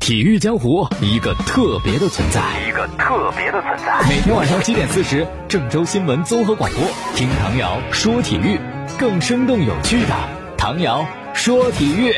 体育江湖一个特别的存在，一个特别的存在。每天晚上七点四十，郑州新闻综合广播，听唐瑶说体育，更生动有趣的唐瑶说体育。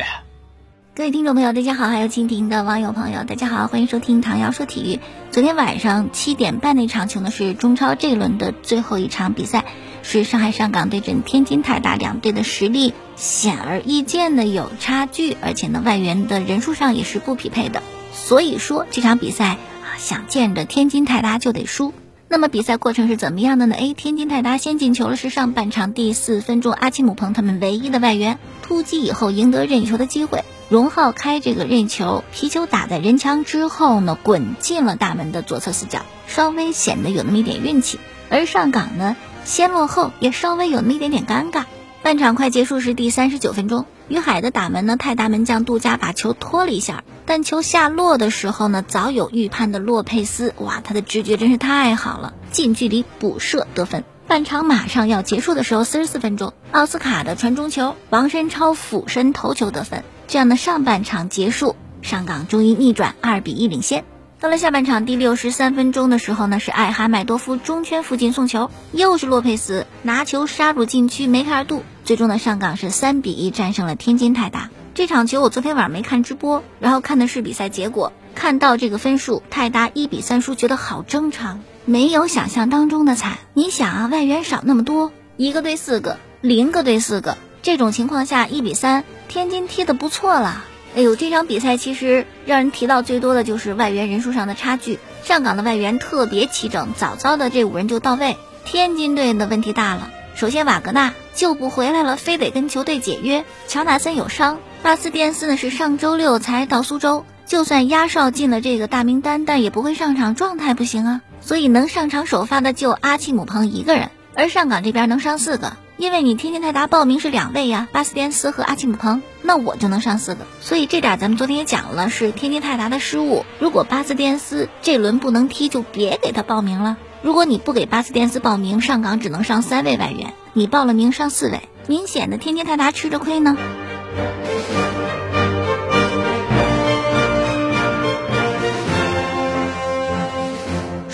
各位听众朋友，大家好；还有蜻蜓的网友朋友，大家好，欢迎收听唐瑶说体育。昨天晚上七点半那场球呢，是中超这一轮的最后一场比赛，是上海上港对阵天津泰达，两队的实力显而易见的有差距，而且呢外援的人数上也是不匹配的。所以说这场比赛啊，想见着天津泰达就得输。那么比赛过程是怎么样的呢？诶，天津泰达先进球了，是上半场第四分钟，阿奇姆彭他们唯一的外援突击以后赢得任意球的机会。荣浩开这个任意球，皮球打在人墙之后呢，滚进了大门的左侧死角，稍微显得有那么一点运气。而上港呢，先落后，也稍微有那么一点点尴尬。半场快结束时，第三十九分钟，于海的打门呢，泰达门将杜佳把球拖了一下，但球下落的时候呢，早有预判的洛佩斯，哇，他的直觉真是太好了，近距离补射得分。半场马上要结束的时候，四十四分钟，奥斯卡的传中球，王申超俯身头球得分。这样的上半场结束，上港终于逆转二比一领先。到了下半场第六十三分钟的时候呢，是艾哈迈多夫中圈附近送球，又是洛佩斯拿球杀入禁区梅开二度。最终呢，上港是三比一战胜了天津泰达。这场球我昨天晚上没看直播，然后看的是比赛结果，看到这个分数，泰达一比三输，觉得好正常。没有想象当中的惨。你想啊，外援少那么多，一个对四个，零个对四个，这种情况下一比三，天津踢得不错了。哎呦，这场比赛其实让人提到最多的就是外援人数上的差距。上港的外援特别齐整，早早的这五人就到位。天津队的问题大了，首先瓦格纳救不回来了，非得跟球队解约。乔纳森有伤，巴斯蒂安斯呢是上周六才到苏州，就算压哨进了这个大名单，但也不会上场，状态不行啊。所以能上场首发的就阿契姆彭一个人，而上港这边能上四个，因为你天津泰达报名是两位呀，巴斯蒂斯和阿契姆彭，那我就能上四个。所以这点咱们昨天也讲了，是天津泰达的失误。如果巴斯蒂斯这轮不能踢，就别给他报名了。如果你不给巴斯蒂斯报名，上岗只能上三位外援，你报了名上四位，明显的天津泰达吃着亏呢。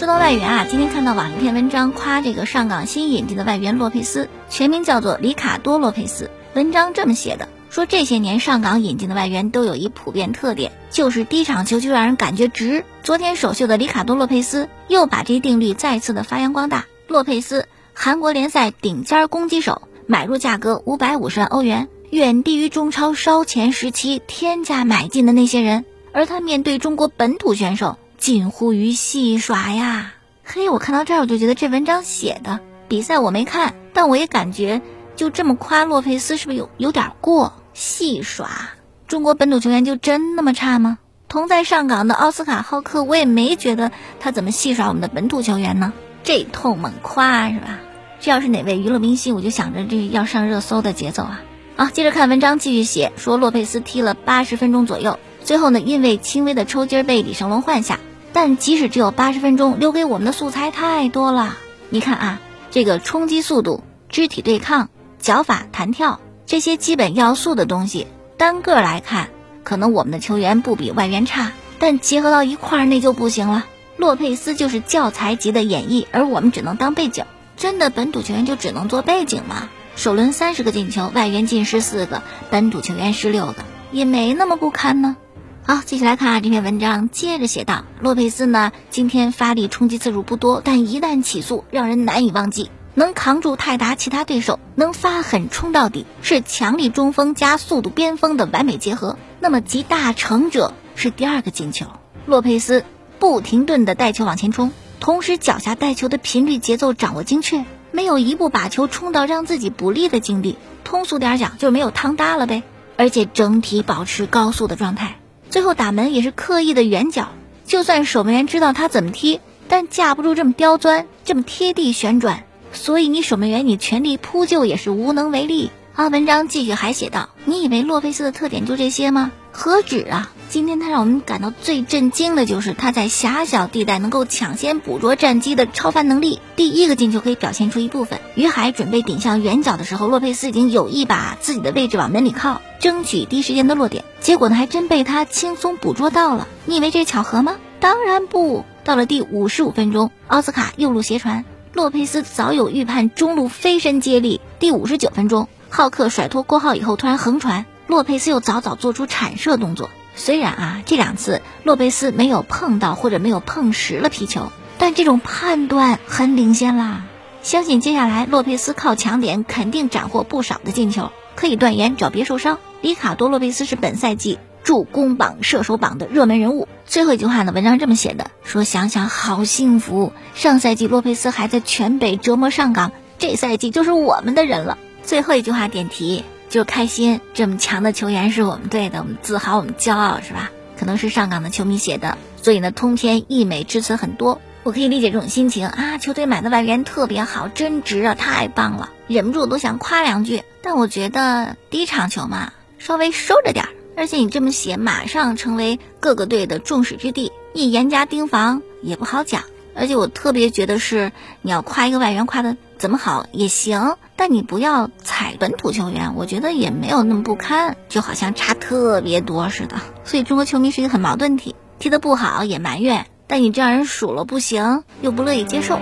到外援啊，今天看到网一篇文章夸这个上港新引进的外援洛佩斯，全名叫做里卡多·洛佩斯。文章这么写的：说这些年上港引进的外援都有一普遍特点，就是第一场球就让人感觉值。昨天首秀的里卡多·洛佩斯又把这一定律再次的发扬光大。洛佩斯，韩国联赛顶尖攻击手，买入价格五百五十万欧元，远低于中超烧钱时期天价买进的那些人。而他面对中国本土选手。近乎于戏耍呀！嘿，我看到这儿我就觉得这文章写的比赛我没看，但我也感觉就这么夸洛佩斯是不是有有点过戏耍？中国本土球员就真那么差吗？同在上港的奥斯卡浩克，我也没觉得他怎么戏耍我们的本土球员呢？这通猛夸是吧？这要是哪位娱乐明星，我就想着这要上热搜的节奏啊！啊，接着看文章继续写，说洛佩斯踢了八十分钟左右，最后呢因为轻微的抽筋被李成龙换下。但即使只有八十分钟，留给我们的素材太多了。你看啊，这个冲击速度、肢体对抗、脚法、弹跳这些基本要素的东西，单个来看，可能我们的球员不比外援差，但结合到一块儿那就不行了。洛佩斯就是教材级的演绎，而我们只能当背景。真的本土球员就只能做背景吗？首轮三十个进球，外援进十四个，本土球员十六个，也没那么不堪呢。好，继续来看啊，这篇文章接着写道：洛佩斯呢，今天发力冲击次数不多，但一旦起速，让人难以忘记。能扛住泰达其他对手，能发狠冲到底，是强力中锋加速度边锋的完美结合。那么集大成者是第二个进球。洛佩斯不停顿的带球往前冲，同时脚下带球的频率节奏掌握精确，没有一步把球冲到让自己不利的境地。通俗点讲，就是没有趟大了呗。而且整体保持高速的状态。最后打门也是刻意的圆角，就算守门员知道他怎么踢，但架不住这么刁钻，这么贴地旋转，所以你守门员你全力扑救也是无能为力。啊，文章继续还写道：你以为洛佩斯的特点就这些吗？何止啊！今天他让我们感到最震惊的就是他在狭小地带能够抢先捕捉战机的超凡能力。第一个进球可以表现出一部分。于海准备顶向远角的时候，洛佩斯已经有意把自己的位置往门里靠，争取第一时间的落点。结果呢，还真被他轻松捕捉到了。你以为这是巧合吗？当然不。到了第五十五分钟，奥斯卡右路斜传，洛佩斯早有预判，中路飞身接力。第五十九分钟，浩克甩脱郭浩以后突然横传，洛佩斯又早早做出铲射动作。虽然啊，这两次洛佩斯没有碰到或者没有碰实了皮球，但这种判断很领先啦。相信接下来洛佩斯靠强点肯定斩获不少的进球，可以断言只要别受伤，里卡多洛佩斯是本赛季助攻榜、射手榜的热门人物。最后一句话呢，文章这么写的：说想想好幸福，上赛季洛佩斯还在全北折磨上港，这赛季就是我们的人了。最后一句话点题。就开心，这么强的球员是我们队的，我们自豪，我们骄傲，是吧？可能是上港的球迷写的，所以呢，通篇溢美之词很多。我可以理解这种心情啊，球队买的外援特别好，真值啊，太棒了，忍不住都想夸两句。但我觉得第一场球嘛，稍微收着点儿。而且你这么写，马上成为各个队的众矢之的，一严加盯防也不好讲。而且我特别觉得是，你要夸一个外援，夸的怎么好也行。但你不要踩本土球员，我觉得也没有那么不堪，就好像差特别多似的。所以中国球迷是一个很矛盾体，踢得不好也埋怨，但你这样人数了不行，又不乐意接受。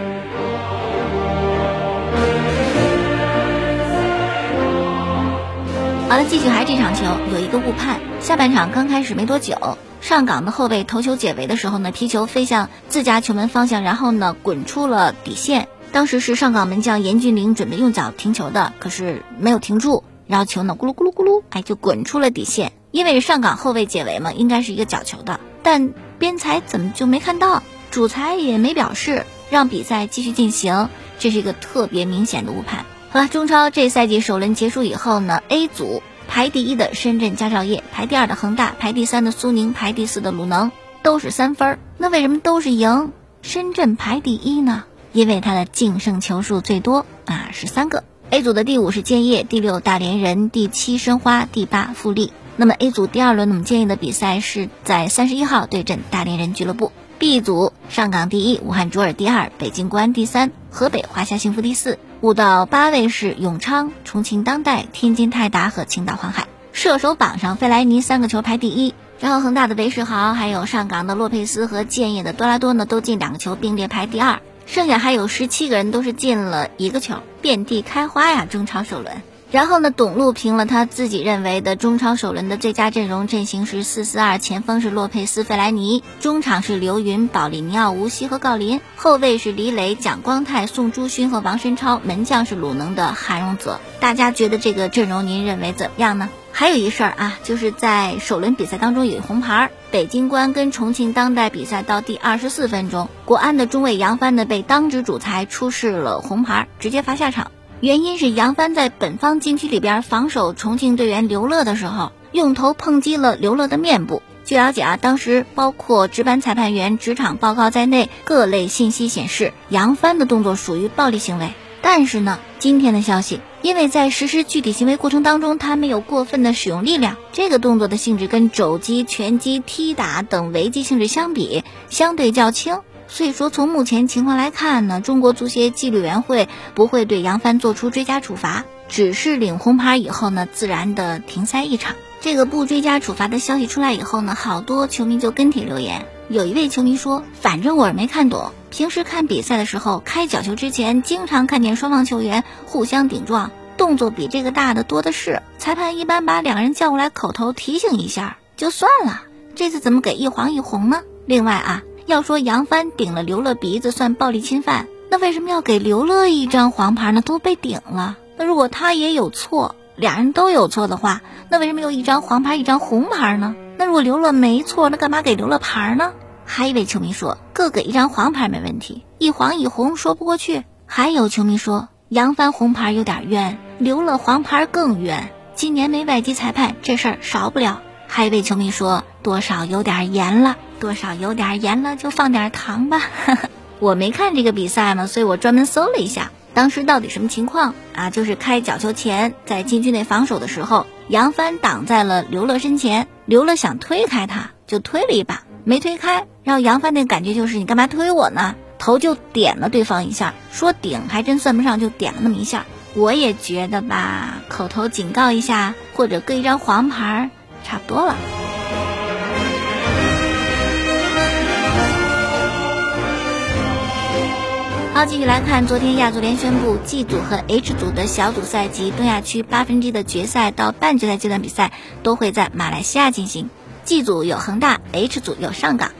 好了，继续还是这场球有一个误判，下半场刚开始没多久，上港的后卫头球解围的时候呢，皮球飞向自家球门方向，然后呢滚出了底线。当时是上港门将严俊凌准备用脚停球的，可是没有停住，然后球呢咕噜咕噜咕噜，哎，就滚出了底线。因为上港后卫解围嘛，应该是一个角球的，但边裁怎么就没看到？主裁也没表示，让比赛继续进行，这是一个特别明显的误判。好了，中超这赛季首轮结束以后呢，A 组排第一的深圳佳兆业，排第二的恒大，排第三的苏宁，排第四的鲁能，都是三分儿。那为什么都是赢？深圳排第一呢？因为他的净胜球数最多啊，是三个。A 组的第五是建业，第六大连人，第七申花，第八富力。那么 A 组第二轮，我们建议的比赛是在三十一号对阵大连人俱乐部。B 组上港第一，武汉卓尔第二，北京国安第三，河北华夏幸福第四。五到八位是永昌、重庆当代、天津泰达和青岛黄海。射手榜上，费莱尼三个球排第一，然后恒大的韦世豪，还有上港的洛佩斯和建业的多拉多呢，都进两个球，并列排第二。剩下还有十七个人都是进了一个球，遍地开花呀！中超首轮，然后呢，董路评了他自己认为的中超首轮的最佳阵容阵型是四四二，前锋是洛佩斯、费莱尼，中场是刘云、保利尼奥、吴曦和郜林，后卫是李磊、蒋光太、宋朱勋和王申超，门将是鲁能的韩荣泽。大家觉得这个阵容您认为怎么样呢？还有一事儿啊，就是在首轮比赛当中有红牌。北京国安跟重庆当代比赛到第二十四分钟，国安的中卫杨帆呢被当值主裁出示了红牌，直接罚下场。原因是杨帆在本方禁区里边防守重庆队员刘乐的时候，用头碰击了刘乐的面部。据了解啊，当时包括值班裁判员、职场报告在内，各类信息显示杨帆的动作属于暴力行为。但是呢，今天的消息。因为在实施具体行为过程当中，他没有过分的使用力量，这个动作的性质跟肘击、拳击、踢打等违纪性质相比，相对较轻。所以说，从目前情况来看呢，中国足协纪律委员会不会对杨帆做出追加处罚，只是领红牌以后呢，自然的停赛一场。这个不追加处罚的消息出来以后呢，好多球迷就跟帖留言。有一位球迷说：“反正我是没看懂。平时看比赛的时候，开角球之前，经常看见双方球员互相顶撞，动作比这个大的多的是。裁判一般把两个人叫过来口头提醒一下就算了，这次怎么给一黄一红呢？另外啊，要说杨帆顶了刘乐鼻子算暴力侵犯，那为什么要给刘乐一张黄牌呢？都被顶了，那如果他也有错，俩人都有错的话，那为什么又一张黄牌一张红牌呢？”那如果刘乐没错，那干嘛给刘乐牌呢？还一位球迷说，各给一张黄牌没问题，一黄一红说不过去。还有球迷说，杨帆红牌有点冤，刘乐黄牌更冤。今年没外籍裁判，这事儿少不了。还一位球迷说，多少有点严了，多少有点盐了，就放点糖吧。我没看这个比赛嘛，所以我专门搜了一下。当时到底什么情况啊？就是开角球前，在禁区内防守的时候，杨帆挡在了刘乐身前，刘乐想推开他，就推了一把，没推开。然后杨帆那感觉就是你干嘛推我呢？头就点了对方一下，说顶还真算不上，就点了那么一下。我也觉得吧，口头警告一下或者搁一张黄牌，差不多了。好，继续来看，昨天亚足联宣布，G 组和 H 组的小组赛及东亚区八分之一的决赛到半决赛阶段比赛都会在马来西亚进行。G 组有恒大，H 组有上港。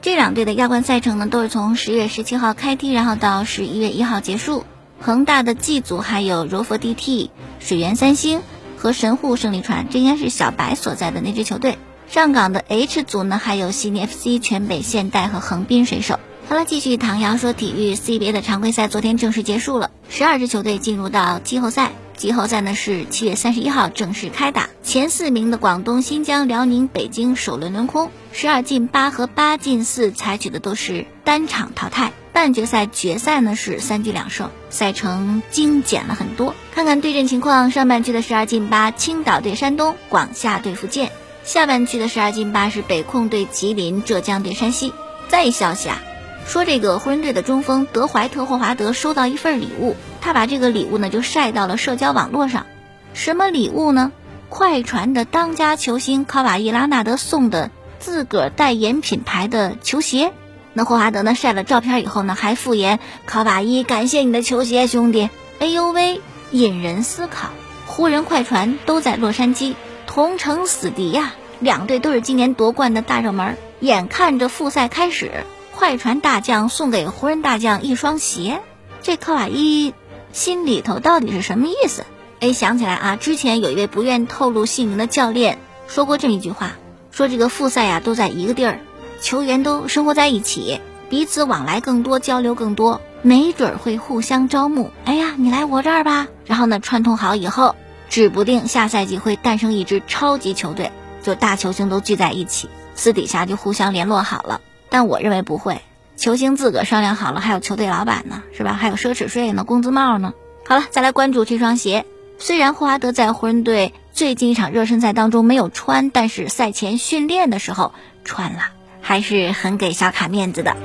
这两队的亚冠赛程呢，都是从十月十七号开踢，然后到十一月一号结束。恒大的 G 组还有柔佛 DT、水源三星和神户胜利船，这应该是小白所在的那支球队。上港的 H 组呢，还有悉尼 FC、全北现代和横滨水手。好了，继续唐瑶说体育 CBA 的常规赛昨天正式结束了，十二支球队进入到季后赛。季后赛呢是七月三十一号正式开打，前四名的广东、新疆、辽宁、北京首轮轮空，十二进八和八进四采取的都是单场淘汰。半决赛、决赛呢是三局两胜，赛程精简了很多。看看对阵情况，上半区的十二进八，青岛对山东，广厦对福建；下半区的十二进八是北控对吉林，浙江对山西。再一消息啊！说这个湖人队的中锋德怀特·霍华德收到一份礼物，他把这个礼物呢就晒到了社交网络上。什么礼物呢？快船的当家球星卡瓦伊·拉纳德送的自个儿代言品牌的球鞋。那霍华德呢晒了照片以后呢，还附言：“卡瓦伊，感谢你的球鞋，兄弟。”哎呦喂，引人思考。湖人、快船都在洛杉矶，同城死敌呀，两队都是今年夺冠的大热门。眼看着复赛开始。快船大将送给湖人大将一双鞋，这科瓦伊心里头到底是什么意思？哎，想起来啊，之前有一位不愿透露姓名的教练说过这么一句话，说这个复赛呀都在一个地儿，球员都生活在一起，彼此往来更多，交流更多，没准会互相招募。哎呀，你来我这儿吧，然后呢串通好以后，指不定下赛季会诞生一支超级球队，就大球星都聚在一起，私底下就互相联络好了。但我认为不会，球星自个商量好了，还有球队老板呢，是吧？还有奢侈税呢，工资帽呢。好了，再来关注这双鞋。虽然霍华德在湖人队最近一场热身赛当中没有穿，但是赛前训练的时候穿了，还是很给小卡面子的。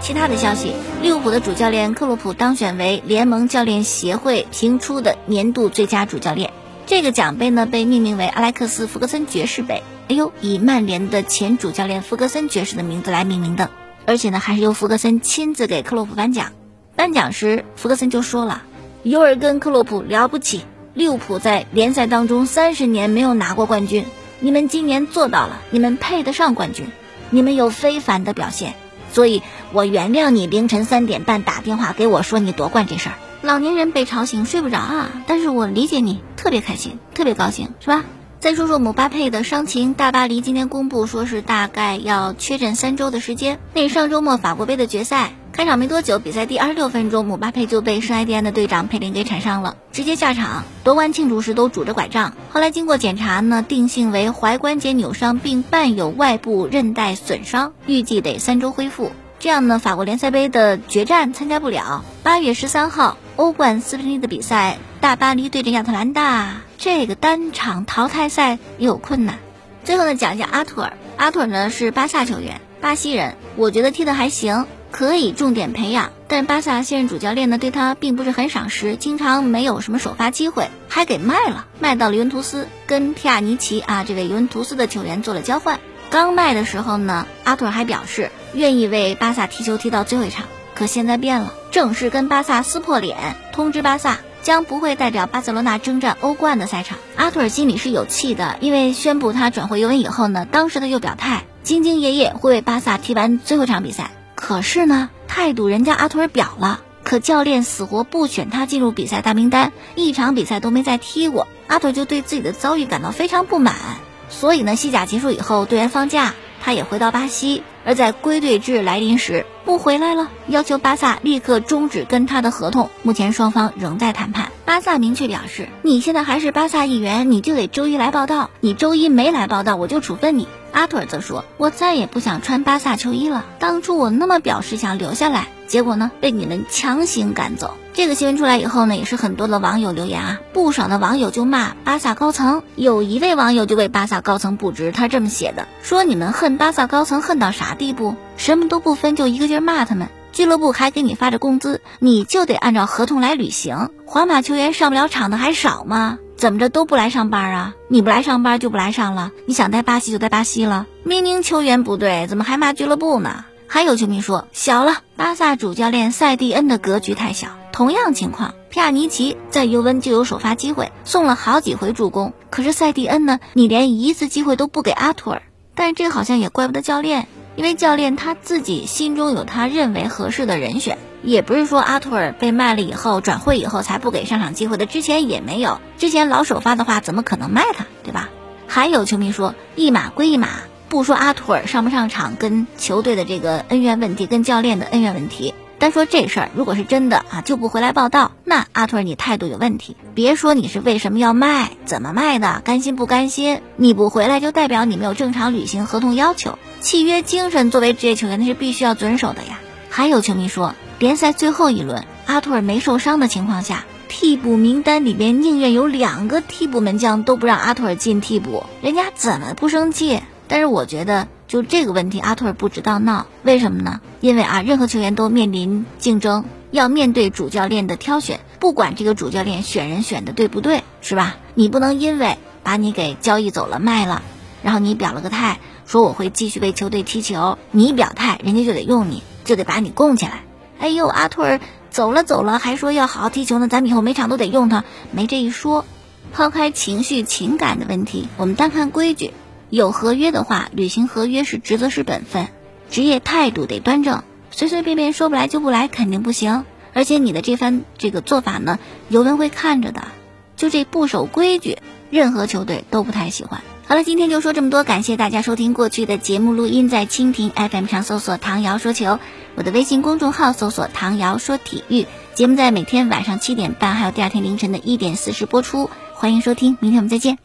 其他的消息，利物浦的主教练克洛普当选为联盟教练协会评出的年度最佳主教练。这个奖杯呢，被命名为阿莱克斯·弗格森爵士杯。哎呦，以曼联的前主教练弗格森爵士的名字来命名的，而且呢，还是由弗格森亲自给克洛普颁奖。颁奖时，弗格森就说了：“尤尔根·克洛普了不起，利物浦在联赛当中三十年没有拿过冠军，你们今年做到了，你们配得上冠军，你们有非凡的表现，所以我原谅你凌晨三点半打电话给我说你夺冠这事儿。”老年人被吵醒睡不着啊，但是我理解你，特别开心，特别高兴，是吧？再说说姆巴佩的伤情，大巴黎今天公布说是大概要缺阵三周的时间。那上周末法国杯的决赛开场没多久，比赛第二十六分钟，姆巴佩就被圣埃蒂安的队长佩林给铲伤了，直接下场。夺冠庆祝时都拄着拐杖。后来经过检查呢，定性为踝关节扭伤，并伴有外部韧带损伤，预计得三周恢复。这样呢，法国联赛杯的决战参加不了。八月十三号，欧冠四分之一的比赛，大巴黎对阵亚特兰大，这个单场淘汰赛也有困难。最后呢，讲一下阿图尔。阿图尔呢是巴萨球员，巴西人，我觉得踢得还行，可以重点培养。但巴萨现任主教练呢对他并不是很赏识，经常没有什么首发机会，还给卖了，卖到了尤文图斯，跟皮亚尼奇啊这位尤文图斯的球员做了交换。刚卖的时候呢，阿图尔还表示。愿意为巴萨踢球踢到最后一场，可现在变了，正式跟巴萨撕破脸，通知巴萨将不会代表巴塞罗那征战欧冠的赛场。阿图尔心里是有气的，因为宣布他转会尤文以后呢，当时他又表态兢兢业业会为巴萨踢完最后一场比赛。可是呢，态度人家阿图尔表了，可教练死活不选他进入比赛大名单，一场比赛都没再踢过，阿图尔就对自己的遭遇感到非常不满。所以呢，西甲结束以后，队员放假。他也回到巴西，而在归队日来临时不回来了，要求巴萨立刻终止跟他的合同。目前双方仍在谈判。巴萨明确表示，你现在还是巴萨一员，你就得周一来报道。你周一没来报道，我就处分你。阿图尔则说：“我再也不想穿巴萨球衣了。当初我那么表示想留下来。”结果呢被你们强行赶走。这个新闻出来以后呢，也是很多的网友留言啊，不少的网友就骂巴萨高层。有一位网友就为巴萨高层不值，他这么写的：说你们恨巴萨高层恨到啥地步？什么都不分就一个劲骂他们。俱乐部还给你发着工资，你就得按照合同来履行。皇马球员上不了场的还少吗？怎么着都不来上班啊？你不来上班就不来上了？你想待巴西就待巴西了？明明球员不对，怎么还骂俱乐部呢？还有球迷说小了，巴萨主教练塞蒂恩的格局太小。同样情况，皮亚尼奇在尤文就有首发机会，送了好几回助攻，可是塞蒂恩呢？你连一次机会都不给阿图尔。但是这好像也怪不得教练。因为教练他自己心中有他认为合适的人选，也不是说阿图尔被卖了以后转会以后才不给上场机会的，之前也没有，之前老首发的话怎么可能卖他，对吧？还有球迷说一码归一码，不说阿图尔上不上场跟球队的这个恩怨问题，跟教练的恩怨问题。单说这事儿，如果是真的啊，就不回来报道。那阿图尔，你态度有问题。别说你是为什么要卖，怎么卖的，甘心不甘心？你不回来，就代表你没有正常履行合同要求、契约精神。作为职业球员，那是必须要遵守的呀。还有球迷说，联赛最后一轮，阿图尔没受伤的情况下，替补名单里边宁愿有两个替补门将，都不让阿图尔进替补，人家怎么不生气？但是我觉得。就这个问题，阿图尔不知道闹，为什么呢？因为啊，任何球员都面临竞争，要面对主教练的挑选，不管这个主教练选人选的对不对，是吧？你不能因为把你给交易走了卖了，然后你表了个态，说我会继续为球队踢球，你一表态，人家就得用你，就得把你供起来。哎呦，阿图尔走了走了，还说要好好踢球呢，咱们以后每场都得用他，没这一说。抛开情绪情感的问题，我们单看规矩。有合约的话，履行合约是职责是本分，职业态度得端正，随随便便说不来就不来肯定不行。而且你的这番这个做法呢，尤文会看着的。就这不守规矩，任何球队都不太喜欢。好了，今天就说这么多，感谢大家收听过去的节目录音，在蜻蜓 FM 上搜索“唐瑶说球”，我的微信公众号搜索“唐瑶说体育”，节目在每天晚上七点半，还有第二天凌晨的一点四十播出，欢迎收听，明天我们再见。